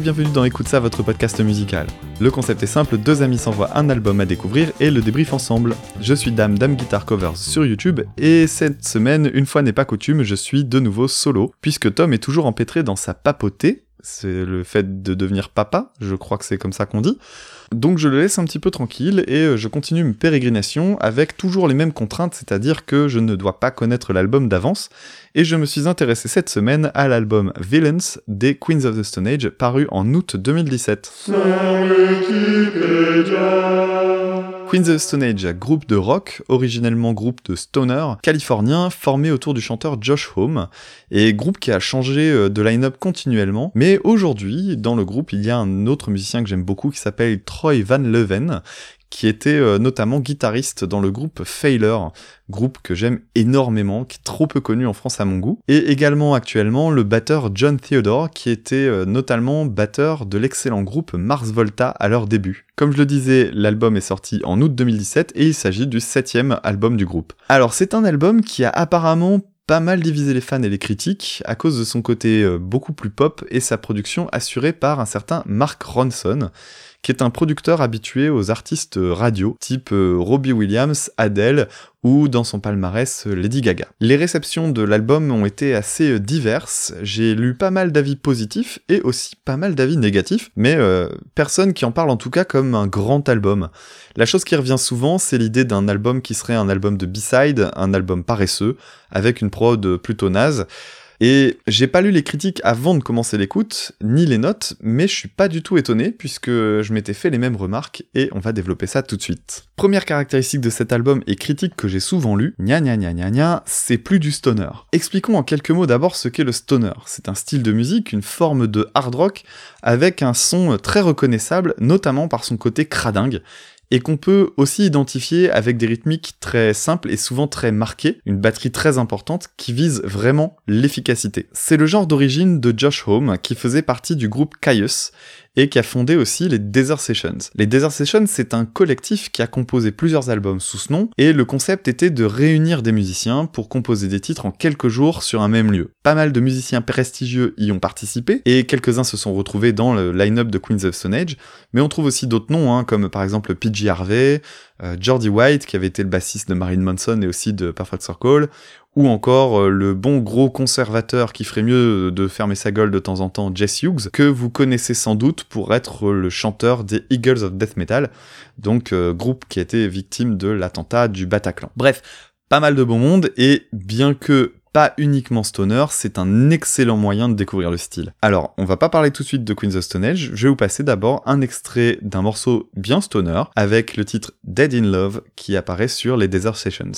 Bienvenue dans Écoute ça, votre podcast musical. Le concept est simple, deux amis s'envoient un album à découvrir et le débrief ensemble. Je suis Dame, Dame Guitar Covers sur YouTube, et cette semaine, une fois n'est pas coutume, je suis de nouveau solo, puisque Tom est toujours empêtré dans sa papauté, c'est le fait de devenir papa, je crois que c'est comme ça qu'on dit. Donc je le laisse un petit peu tranquille et euh, je continue mes pérégrinations avec toujours les mêmes contraintes, c'est-à-dire que je ne dois pas connaître l'album d'avance, et je me suis intéressé cette semaine à l'album Villains des Queens of the Stone Age paru en août 2017. Queens of Stone Age, groupe de rock, originellement groupe de stoner, californien, formé autour du chanteur Josh Homme, et groupe qui a changé euh, de line-up continuellement, mais aujourd'hui, dans le groupe, il y a un autre musicien que j'aime beaucoup qui s'appelle Troy Van Leven, qui était euh, notamment guitariste dans le groupe Failure, groupe que j'aime énormément, qui est trop peu connu en France à mon goût, et également actuellement le batteur John Theodore, qui était euh, notamment batteur de l'excellent groupe Mars Volta à leur début. Comme je le disais, l'album est sorti en août 2017 et il s'agit du septième album du groupe. Alors c'est un album qui a apparemment pas mal divisé les fans et les critiques à cause de son côté euh, beaucoup plus pop et sa production assurée par un certain Mark Ronson, qui est un producteur habitué aux artistes radio, type euh, Robbie Williams, Adele ou dans son palmarès Lady Gaga. Les réceptions de l'album ont été assez euh, diverses, j'ai lu pas mal d'avis positifs et aussi pas mal d'avis négatifs, mais euh, personne qui en parle en tout cas comme un grand album. La chose qui revient souvent, c'est l'idée d'un album qui serait un album de B-side, un album paresseux, avec une prod plutôt naze. Et j'ai pas lu les critiques avant de commencer l'écoute, ni les notes, mais je suis pas du tout étonné puisque je m'étais fait les mêmes remarques et on va développer ça tout de suite. Première caractéristique de cet album et critique que j'ai souvent lu, gna gna gna gna gna, c'est plus du stoner. Expliquons en quelques mots d'abord ce qu'est le stoner. C'est un style de musique, une forme de hard rock avec un son très reconnaissable, notamment par son côté cradingue, et qu'on peut aussi identifier avec des rythmiques très simples et souvent très marquées, une batterie très importante qui vise vraiment l'efficacité. C'est le genre d'origine de Josh Home qui faisait partie du groupe Caius et qui a fondé aussi les Desert Sessions. Les Desert Sessions, c'est un collectif qui a composé plusieurs albums sous ce nom, et le concept était de réunir des musiciens pour composer des titres en quelques jours sur un même lieu. Pas mal de musiciens prestigieux y ont participé, et quelques-uns se sont retrouvés dans le line-up de Queens of Stone Age, mais on trouve aussi d'autres noms, hein, comme par exemple PG Harvey, euh, Jordi White, qui avait été le bassiste de Marilyn Manson et aussi de Perfect Circle, ou encore euh, le bon gros conservateur qui ferait mieux de fermer sa gueule de temps en temps, Jess Hughes, que vous connaissez sans doute pour être le chanteur des Eagles of Death Metal, donc euh, groupe qui a été victime de l'attentat du Bataclan. Bref, pas mal de bon monde, et bien que pas uniquement stoner, c'est un excellent moyen de découvrir le style. Alors, on va pas parler tout de suite de Queens of Stone Age, je vais vous passer d'abord un extrait d'un morceau bien stoner avec le titre Dead in Love qui apparaît sur les Desert Sessions.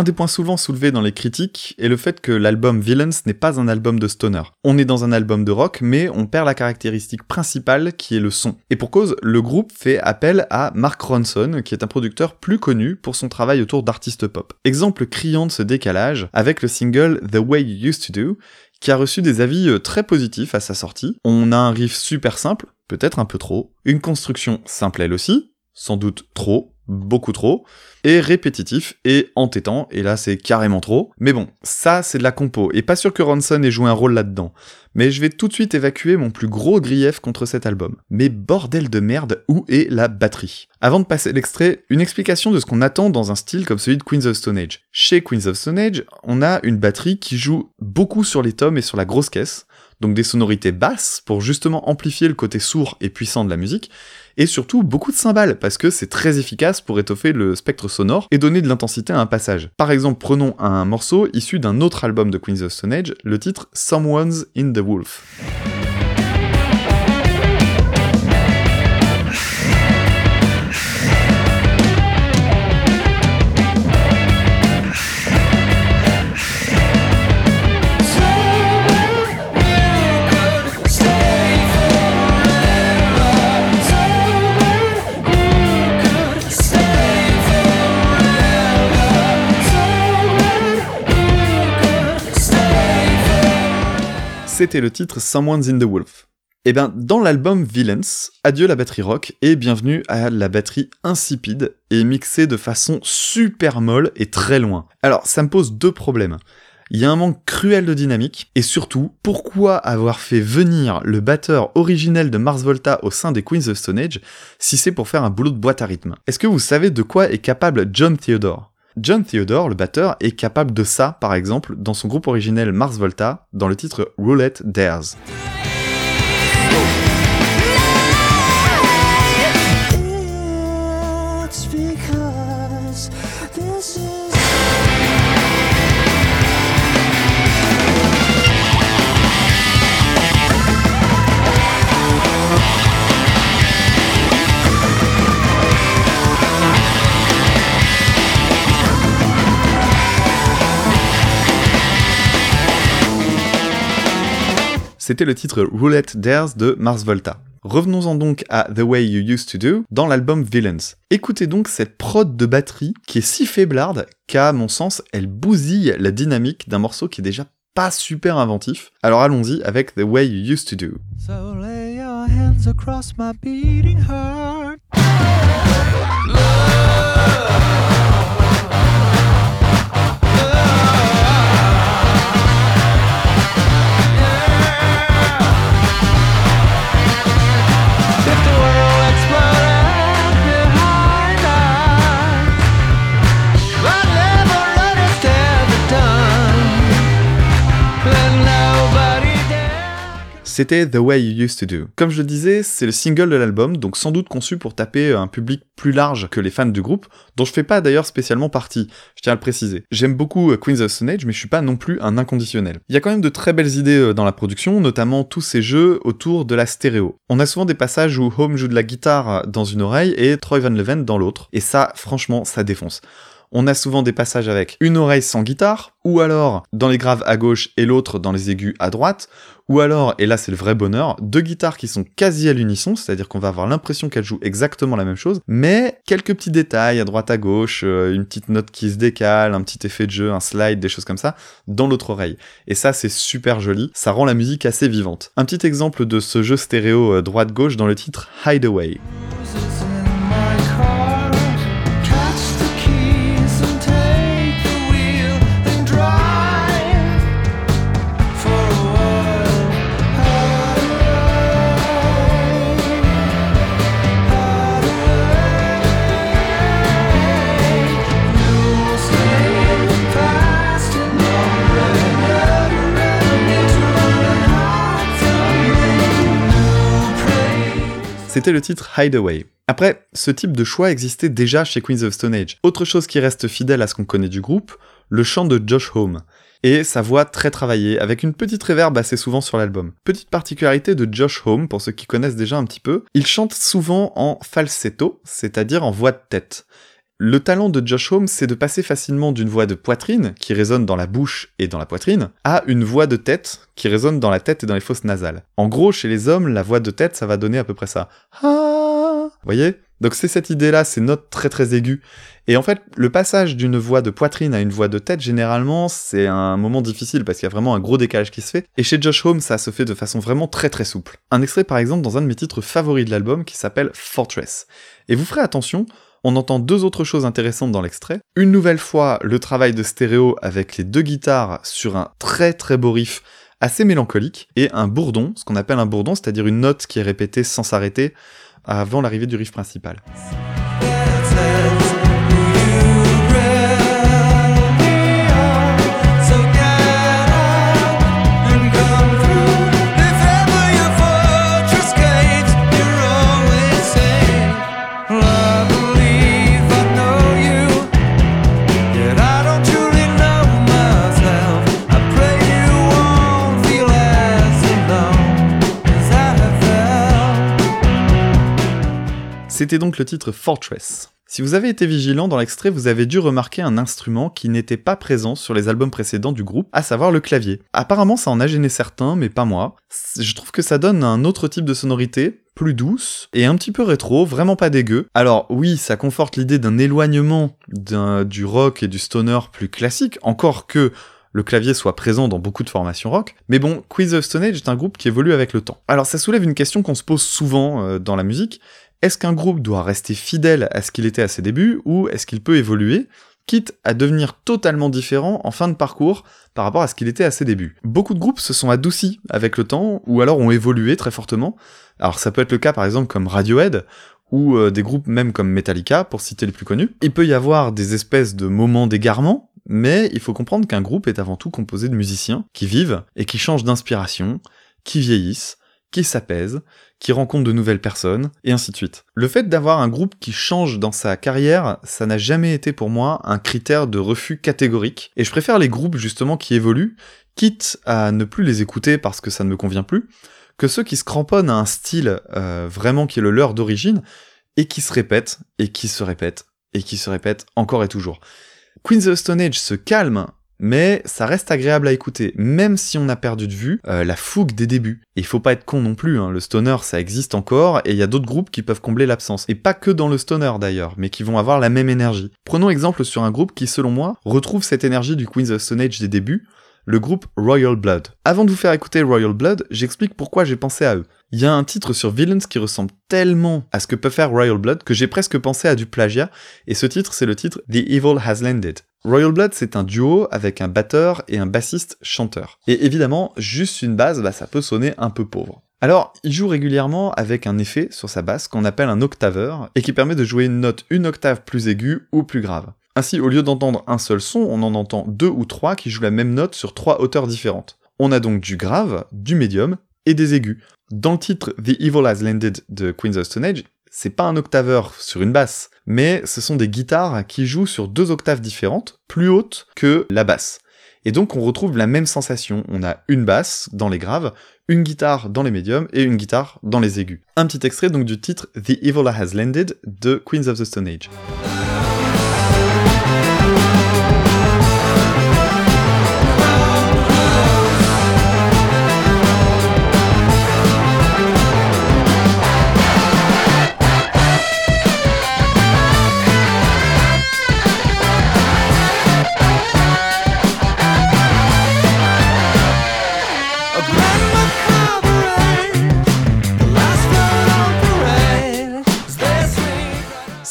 Un des points souvent soulevés dans les critiques est le fait que l'album Villains n'est pas un album de stoner. On est dans un album de rock, mais on perd la caractéristique principale qui est le son. Et pour cause, le groupe fait appel à Mark Ronson, qui est un producteur plus connu pour son travail autour d'artistes pop. Exemple criant de ce décalage avec le single The Way You Used to Do, qui a reçu des avis euh, très positifs à sa sortie. On a un riff super simple, peut-être un peu trop, une construction simple elle aussi, sans doute trop, beaucoup trop, et répétitif et entêtant, et là c'est carrément trop. Mais bon, ça c'est de la compo, et pas sûr que Ronson ait joué un rôle là-dedans. Mais je vais tout de suite évacuer mon plus gros grief contre cet album. Mais bordel de merde, où est la batterie? Avant de passer l'extrait, une explication de ce qu'on attend dans un style comme celui de Queens of Stone Age. Chez Queens of Stone Age, on a une batterie qui joue beaucoup sur les tomes et sur la grosse caisse, donc des sonorités basses pour justement amplifier le côté sourd et puissant de la musique, et surtout beaucoup de cymbales, parce que c'est très efficace pour étoffer le spectre sonore et donner de l'intensité à un passage. Par exemple, prenons un morceau issu d'un autre album de Queens of Stone Age, le titre Someone's in the Wolf. C'était le titre Someone's in the Wolf. Et eh bien, dans l'album Villains, adieu la batterie rock et bienvenue à la batterie insipide et mixée de façon super molle et très loin. Alors, ça me pose deux problèmes. Il y a un manque cruel de dynamique, et surtout, pourquoi avoir fait venir le batteur originel de Mars Volta au sein des Queens of Stone Age si c'est pour faire un boulot de boîte à rythme? Est-ce que vous savez de quoi est capable John Theodore? John Theodore, le batteur, est capable de ça, par exemple, dans son groupe originel Mars Volta, dans le titre Roulette Dares. C'était le titre Roulette Dares de Mars Volta. Revenons-en donc à The Way You Used to Do dans l'album Villains. Écoutez donc cette prod de batterie qui est si faiblarde qu'à mon sens elle bousille la dynamique d'un morceau qui est déjà pas super inventif. Alors allons-y avec The Way You Used to Do. C'était The Way You Used to Do. Comme je le disais, c'est le single de l'album, donc sans doute conçu pour taper un public plus large que les fans du groupe, dont je fais pas d'ailleurs spécialement partie, je tiens à le préciser. J'aime beaucoup euh, Queens of Stone Age, mais je suis pas non plus un inconditionnel. Il y a quand même de très belles idées euh, dans la production, notamment tous ces jeux autour de la stéréo. On a souvent des passages où Home joue de la guitare dans une oreille et Troy Van Leven dans l'autre, et ça, franchement, ça défonce on a souvent des passages avec une oreille sans guitare, ou alors dans les graves à gauche et l'autre dans les aigus à droite, ou alors, et là c'est le vrai bonheur, deux guitares qui sont quasi à l'unisson, c'est-à-dire qu'on va avoir l'impression qu'elles jouent exactement la même chose, mais quelques petits détails à droite à gauche, euh, une petite note qui se décale, un petit effet de jeu, un slide, des choses comme ça, dans l'autre oreille. Et ça c'est super joli, ça rend la musique assez vivante. Un petit exemple de ce jeu stéréo euh, droite-gauche dans le titre Hideaway. C'était le titre Hideaway. Après, ce type de choix existait déjà chez Queens of Stone Age. Autre chose qui reste fidèle à ce qu'on connaît du groupe, le chant de Josh Home. Et sa voix très travaillée, avec une petite réverb assez souvent sur l'album. Petite particularité de Josh Home, pour ceux qui connaissent déjà un petit peu, il chante souvent en falsetto, c'est-à-dire en voix de tête. Le talent de Josh Holmes, c'est de passer facilement d'une voix de poitrine, qui résonne dans la bouche et dans la poitrine, à une voix de tête, qui résonne dans la tête et dans les fosses nasales. En gros, chez les hommes, la voix de tête, ça va donner à peu près ça. Ah Vous voyez? Donc c'est cette idée-là, ces notes très très aiguës. Et en fait, le passage d'une voix de poitrine à une voix de tête, généralement, c'est un moment difficile parce qu'il y a vraiment un gros décalage qui se fait. Et chez Josh Holmes, ça se fait de façon vraiment très très souple. Un extrait par exemple dans un de mes titres favoris de l'album qui s'appelle Fortress. Et vous ferez attention, on entend deux autres choses intéressantes dans l'extrait. Une nouvelle fois, le travail de stéréo avec les deux guitares sur un très très beau riff assez mélancolique, et un bourdon, ce qu'on appelle un bourdon, c'est-à-dire une note qui est répétée sans s'arrêter avant l'arrivée du riff principal. C'était donc le titre Fortress. Si vous avez été vigilant dans l'extrait, vous avez dû remarquer un instrument qui n'était pas présent sur les albums précédents du groupe, à savoir le clavier. Apparemment ça en a gêné certains, mais pas moi. Je trouve que ça donne un autre type de sonorité, plus douce et un petit peu rétro, vraiment pas dégueu. Alors oui, ça conforte l'idée d'un éloignement du rock et du stoner plus classique, encore que le clavier soit présent dans beaucoup de formations rock, mais bon, Queens of Stone Age est un groupe qui évolue avec le temps. Alors ça soulève une question qu'on se pose souvent euh, dans la musique, est-ce qu'un groupe doit rester fidèle à ce qu'il était à ses débuts, ou est-ce qu'il peut évoluer quitte à devenir totalement différent en fin de parcours par rapport à ce qu'il était à ses débuts? Beaucoup de groupes se sont adoucis avec le temps, ou alors ont évolué très fortement. Alors ça peut être le cas par exemple comme Radiohead, ou euh, des groupes même comme Metallica, pour citer les plus connus. Il peut y avoir des espèces de moments d'égarement, mais il faut comprendre qu'un groupe est avant tout composé de musiciens qui vivent et qui changent d'inspiration, qui vieillissent, qui s'apaisent, qui rencontre de nouvelles personnes, et ainsi de suite. Le fait d'avoir un groupe qui change dans sa carrière, ça n'a jamais été pour moi un critère de refus catégorique, et je préfère les groupes justement qui évoluent, quitte à ne plus les écouter parce que ça ne me convient plus, que ceux qui se cramponnent à un style euh, vraiment qui est le leur d'origine, et qui se répètent, et qui se répètent, et qui se répètent encore et toujours. Queen's of Stone Age se calme mais ça reste agréable à écouter, même si on a perdu de vue euh, la fougue des débuts. Et il faut pas être con non plus, hein. le stoner ça existe encore, et il y a d'autres groupes qui peuvent combler l'absence. Et pas que dans le stoner d'ailleurs, mais qui vont avoir la même énergie. Prenons exemple sur un groupe qui, selon moi, retrouve cette énergie du Queens of Stone Age des débuts, le groupe Royal Blood. Avant de vous faire écouter Royal Blood, j'explique pourquoi j'ai pensé à eux. Il y a un titre sur Villains qui ressemble tellement à ce que peut faire Royal Blood que j'ai presque pensé à du plagiat, et ce titre c'est le titre The Evil Has Landed. Royal Blood, c'est un duo avec un batteur et un bassiste chanteur. Et évidemment, juste une basse, bah, ça peut sonner un peu pauvre. Alors, il joue régulièrement avec un effet sur sa basse qu'on appelle un octaveur, et qui permet de jouer une note une octave plus aiguë ou plus grave. Ainsi, au lieu d'entendre un seul son, on en entend deux ou trois qui jouent la même note sur trois hauteurs différentes. On a donc du grave, du médium et des aigus. Dans le titre The Evil Has Landed de Queen's of Stone Age, c'est pas un octaveur sur une basse, mais ce sont des guitares qui jouent sur deux octaves différentes, plus hautes que la basse. Et donc on retrouve la même sensation, on a une basse dans les graves, une guitare dans les médiums et une guitare dans les aigus. Un petit extrait donc du titre The Evil Has Landed de Queens of the Stone Age.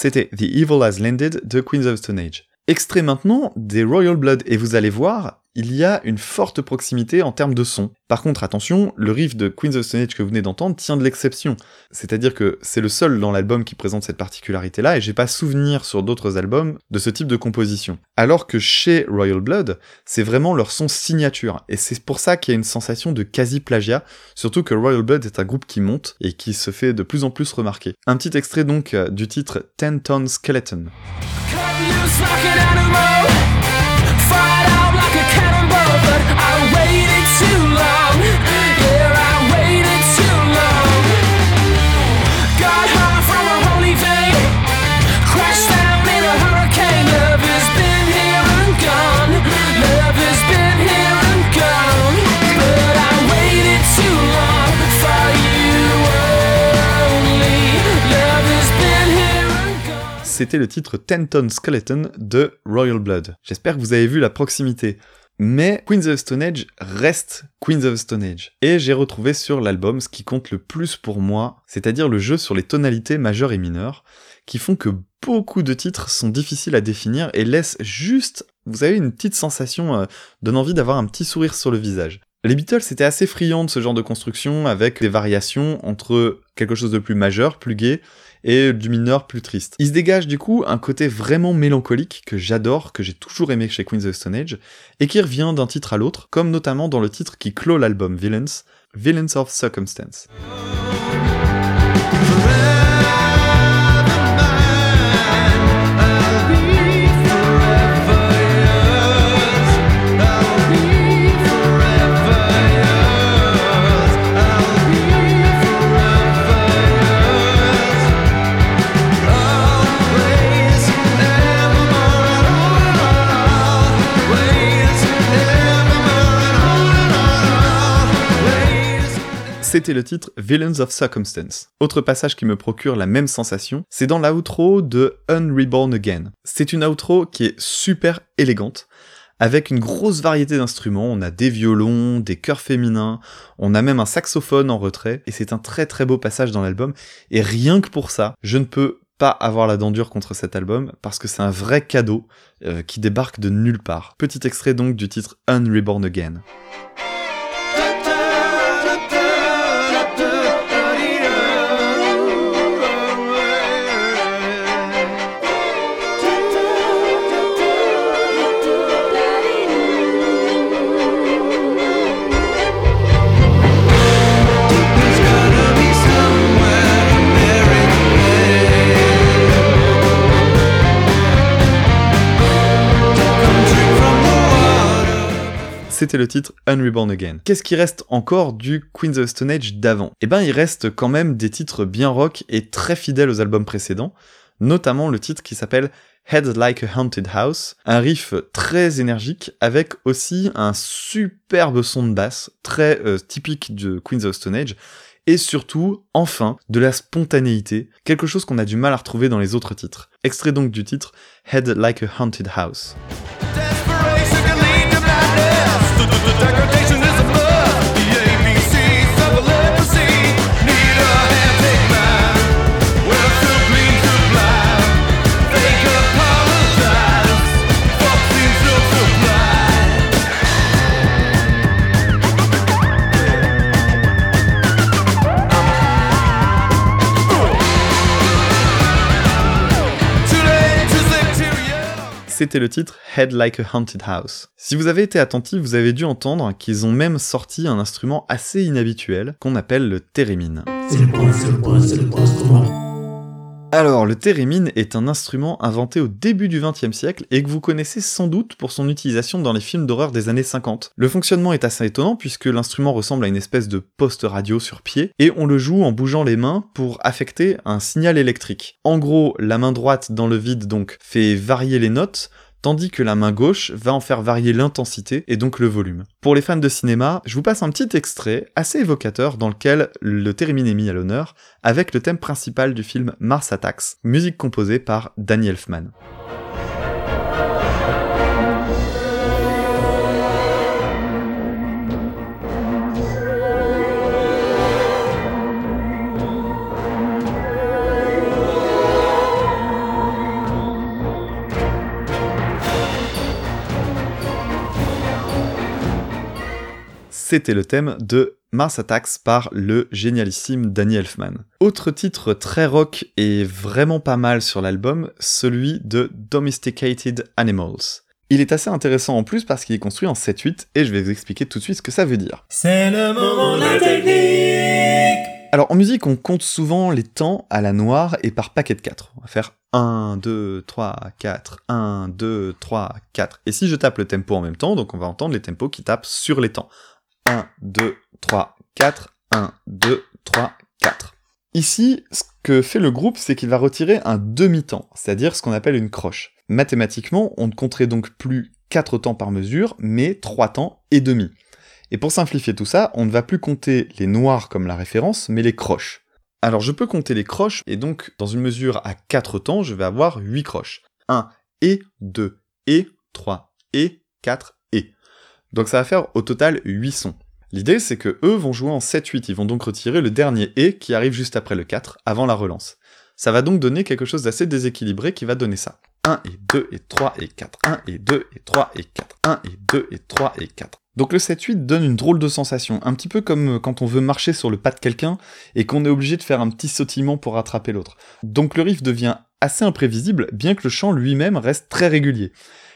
C'était The Evil Has Landed de Queens of Stone Age. Extrait maintenant des Royal Blood, et vous allez voir, il y a une forte proximité en termes de son. Par contre, attention, le riff de Queens of Stone Age que vous venez d'entendre tient de l'exception. C'est-à-dire que c'est le seul dans l'album qui présente cette particularité-là, et j'ai pas souvenir sur d'autres albums de ce type de composition. Alors que chez Royal Blood, c'est vraiment leur son signature, et c'est pour ça qu'il y a une sensation de quasi-plagiat, surtout que Royal Blood est un groupe qui monte et qui se fait de plus en plus remarquer. Un petit extrait donc du titre Ten Ton Skeleton. you smoking out of c'était le titre Tenton Skeleton de Royal Blood. J'espère que vous avez vu la proximité. Mais Queens of Stone Age reste Queens of Stone Age. Et j'ai retrouvé sur l'album ce qui compte le plus pour moi, c'est-à-dire le jeu sur les tonalités majeures et mineures, qui font que beaucoup de titres sont difficiles à définir et laissent juste, vous avez une petite sensation, euh, donne envie d'avoir un petit sourire sur le visage. Les Beatles étaient assez friands de ce genre de construction avec des variations entre quelque chose de plus majeur, plus gai, et du mineur plus triste. Il se dégage du coup un côté vraiment mélancolique que j'adore, que j'ai toujours aimé chez Queens of Stone Age, et qui revient d'un titre à l'autre, comme notamment dans le titre qui clôt l'album Villains, Villains of Circumstance. C'était le titre Villains of Circumstance. Autre passage qui me procure la même sensation, c'est dans l'outro de Unreborn Again. C'est une outro qui est super élégante, avec une grosse variété d'instruments. On a des violons, des chœurs féminins, on a même un saxophone en retrait, et c'est un très très beau passage dans l'album. Et rien que pour ça, je ne peux pas avoir la dent dure contre cet album parce que c'est un vrai cadeau euh, qui débarque de nulle part. Petit extrait donc du titre Unreborn Again. C'était le titre Unreborn Again. Qu'est-ce qui reste encore du Queens of Stone Age d'avant? Eh ben, il reste quand même des titres bien rock et très fidèles aux albums précédents, notamment le titre qui s'appelle Head Like a Haunted House, un riff très énergique avec aussi un superbe son de basse, très euh, typique de Queens of Stone Age, et surtout, enfin, de la spontanéité, quelque chose qu'on a du mal à retrouver dans les autres titres. Extrait donc du titre Head Like a Haunted House. the c'était le titre Head Like a Haunted House. Si vous avez été attentif, vous avez dû entendre qu'ils ont même sorti un instrument assez inhabituel qu'on appelle le theremin. C'est le point, c'est le point, c'est le point, alors, le theremin est un instrument inventé au début du XXe siècle et que vous connaissez sans doute pour son utilisation dans les films d'horreur des années 50. Le fonctionnement est assez étonnant puisque l'instrument ressemble à une espèce de poste radio sur pied et on le joue en bougeant les mains pour affecter un signal électrique. En gros, la main droite dans le vide donc fait varier les notes, tandis que la main gauche va en faire varier l'intensité et donc le volume. Pour les fans de cinéma, je vous passe un petit extrait assez évocateur dans lequel le theremin est mis à l'honneur avec le thème principal du film Mars Attacks, musique composée par Danny Elfman. C'était le thème de Mars Attacks par le génialissime Danny Elfman. Autre titre très rock et vraiment pas mal sur l'album, celui de Domesticated Animals. Il est assez intéressant en plus parce qu'il est construit en 7-8 et je vais vous expliquer tout de suite ce que ça veut dire. C'est le moment de la technique Alors en musique on compte souvent les temps à la noire et par paquet de 4. On va faire 1, 2, 3, 4, 1, 2, 3, 4. Et si je tape le tempo en même temps, donc on va entendre les tempos qui tapent sur les temps. 1, 2, 3, 4, 1, 2, 3, 4. Ici, ce que fait le groupe, c'est qu'il va retirer un demi-temps, c'est-à-dire ce qu'on appelle une croche. Mathématiquement, on ne compterait donc plus 4 temps par mesure, mais 3 temps et demi. Et pour simplifier tout ça, on ne va plus compter les noirs comme la référence, mais les croches. Alors je peux compter les croches, et donc dans une mesure à 4 temps, je vais avoir 8 croches. 1 et 2 et 3 et 4 et. Donc ça va faire au total 8 sons. L'idée c'est que eux vont jouer en 7-8, ils vont donc retirer le dernier et qui arrive juste après le 4, avant la relance. Ça va donc donner quelque chose d'assez déséquilibré qui va donner ça. 1 et 2 et 3 et 4, 1 et 2 et 3 et 4, 1 et 2 et 3 et 4. Donc le 7-8 donne une drôle de sensation, un petit peu comme euh, quand on veut marcher sur le pas de quelqu'un et qu'on est obligé de faire un petit sautillement pour rattraper l'autre. Donc le riff devient assez imprévisible, bien que le chant lui-même reste très régulier.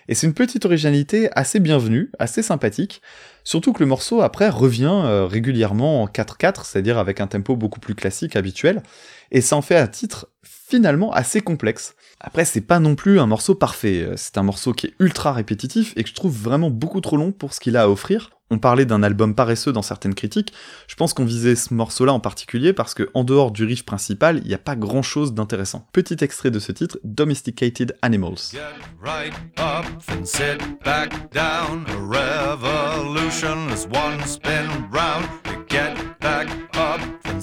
Et c'est une petite originalité assez bienvenue, assez sympathique, surtout que le morceau après revient euh, régulièrement en 4-4, c'est-à-dire avec un tempo beaucoup plus classique, habituel, et ça en fait un titre finalement assez complexe. Après, c'est pas non plus un morceau parfait, euh, c'est un morceau qui est ultra répétitif et que je trouve vraiment beaucoup trop long pour ce qu'il a à offrir, on parlait d'un album paresseux dans certaines critiques, je pense qu'on visait ce morceau-là en particulier parce que en dehors du riff principal, il n'y a pas grand-chose d'intéressant. Petit extrait de ce titre, Domesticated Animals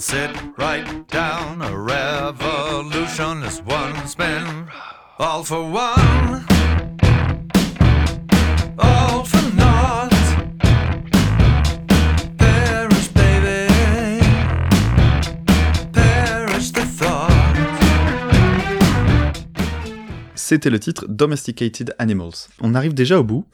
sit right down. A revolutionist one spin, all for one, all for naught. Perish, baby, perish the thought. C'était le titre Domesticated Animals. On arrive déjà au bout.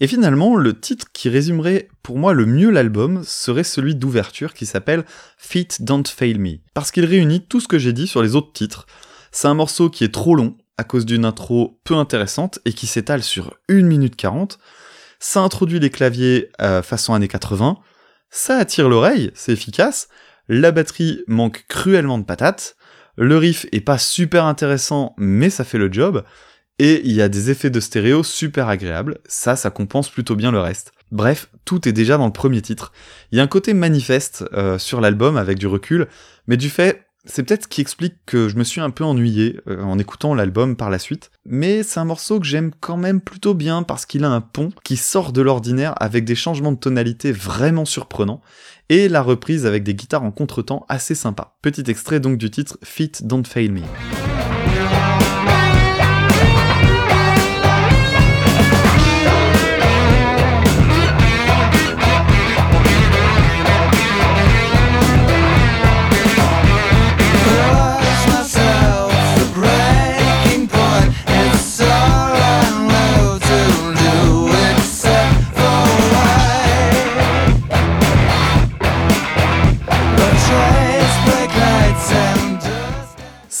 Et finalement, le titre qui résumerait pour moi le mieux l'album serait celui d'ouverture qui s'appelle Feet Don't Fail Me. Parce qu'il réunit tout ce que j'ai dit sur les autres titres. C'est un morceau qui est trop long à cause d'une intro peu intéressante et qui s'étale sur 1 minute 40. Ça introduit les claviers euh, façon années 80. Ça attire l'oreille, c'est efficace. La batterie manque cruellement de patates. Le riff est pas super intéressant, mais ça fait le job. Et il y a des effets de stéréo super agréables, ça, ça compense plutôt bien le reste. Bref, tout est déjà dans le premier titre. Il y a un côté manifeste euh, sur l'album avec du recul, mais du fait, c'est peut-être ce qui explique que je me suis un peu ennuyé euh, en écoutant l'album par la suite. Mais c'est un morceau que j'aime quand même plutôt bien parce qu'il a un pont qui sort de l'ordinaire avec des changements de tonalité vraiment surprenants et la reprise avec des guitares en contretemps assez sympa. Petit extrait donc du titre Fit Don't Fail Me.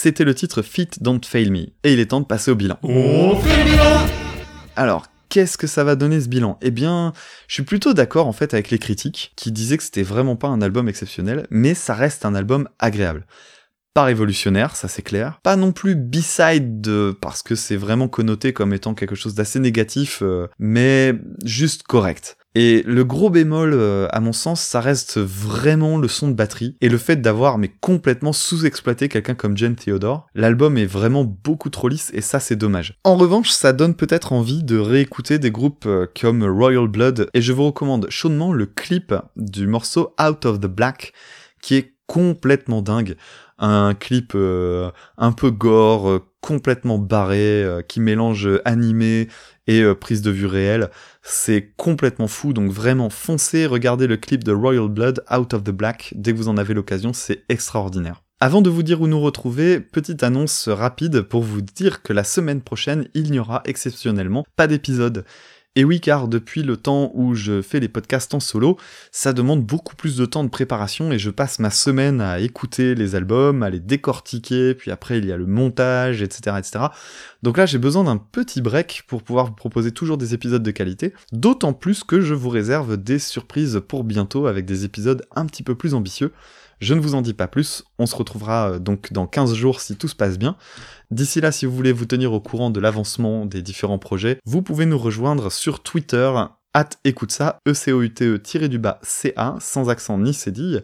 C'était le titre Fit Don't Fail Me. Et il est temps de passer au bilan. On fait le bilan Alors, qu'est-ce que ça va donner ce bilan? Eh bien, je suis plutôt d'accord en fait avec les critiques qui disaient que c'était vraiment pas un album exceptionnel, mais ça reste un album agréable. Pas révolutionnaire, ça c'est clair. Pas non plus B-side parce que c'est vraiment connoté comme étant quelque chose d'assez négatif, euh, mais juste correct. Et le gros bémol, euh, à mon sens, ça reste vraiment le son de batterie et le fait d'avoir mais complètement sous-exploité quelqu'un comme Jen Theodore. L'album est vraiment beaucoup trop lisse et ça c'est dommage. En revanche, ça donne peut-être envie de réécouter des groupes euh, comme Royal Blood et je vous recommande chaudement le clip du morceau Out of the Black qui est complètement dingue. Un clip euh, un peu gore, complètement barré, qui mélange animé et prise de vue réelle. C'est complètement fou, donc vraiment foncez, regardez le clip de Royal Blood Out of the Black dès que vous en avez l'occasion, c'est extraordinaire. Avant de vous dire où nous retrouver, petite annonce rapide pour vous dire que la semaine prochaine, il n'y aura exceptionnellement pas d'épisode. Et oui, car depuis le temps où je fais les podcasts en solo, ça demande beaucoup plus de temps de préparation et je passe ma semaine à écouter les albums, à les décortiquer, puis après il y a le montage, etc. etc. Donc là, j'ai besoin d'un petit break pour pouvoir vous proposer toujours des épisodes de qualité, d'autant plus que je vous réserve des surprises pour bientôt avec des épisodes un petit peu plus ambitieux. Je ne vous en dis pas plus, on se retrouvera euh, donc dans 15 jours si tout se passe bien. D'ici là, si vous voulez vous tenir au courant de l'avancement des différents projets, vous pouvez nous rejoindre sur Twitter, at écoute ça, e e c-a, sans accent ni cédille.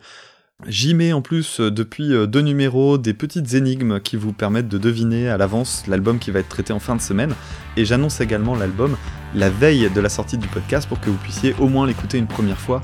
J'y mets en plus euh, depuis euh, deux numéros des petites énigmes qui vous permettent de deviner à l'avance l'album qui va être traité en fin de semaine. Et j'annonce également l'album la veille de la sortie du podcast pour que vous puissiez au moins l'écouter une première fois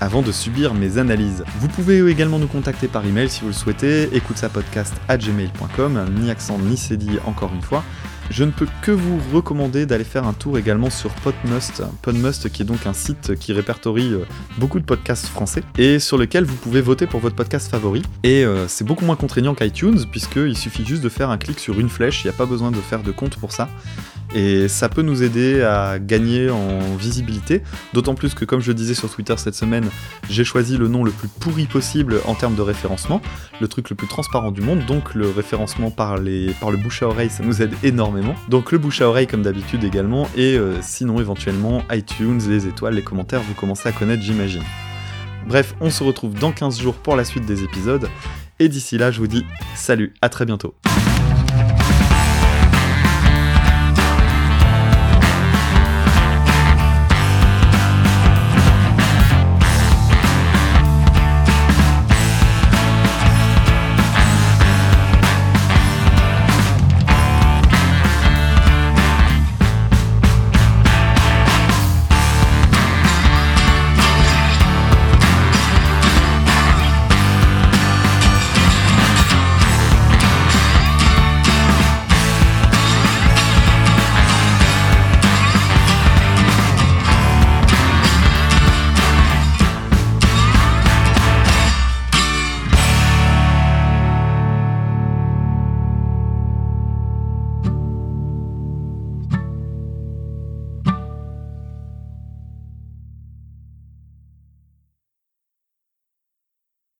avant de subir mes analyses. Vous pouvez également nous contacter par email si vous le souhaitez, écoute sa podcast à gmail.com, ni accent ni cédille encore une fois. Je ne peux que vous recommander d'aller faire un tour également sur Podmust, Podmust qui est donc un site qui répertorie euh, beaucoup de podcasts français et sur lequel vous pouvez voter pour votre podcast favori. Et euh, c'est beaucoup moins contraignant qu'iTunes puisqu'il suffit juste de faire un clic sur une flèche, il n'y a pas besoin de faire de compte pour ça et ça peut nous aider à gagner en visibilité, d'autant plus que comme je le disais sur Twitter cette semaine, j'ai choisi le nom le plus pourri possible en termes de référencement, le truc le plus transparent du monde, donc le référencement par, les, par le bouche à oreille, ça nous aide énormément. Donc le bouche à oreille comme d'habitude également, et euh, sinon éventuellement iTunes, les étoiles, les commentaires, vous commencez à connaître j'imagine. Bref, on se retrouve dans 15 jours pour la suite des épisodes, et d'ici là je vous dis salut, à très bientôt.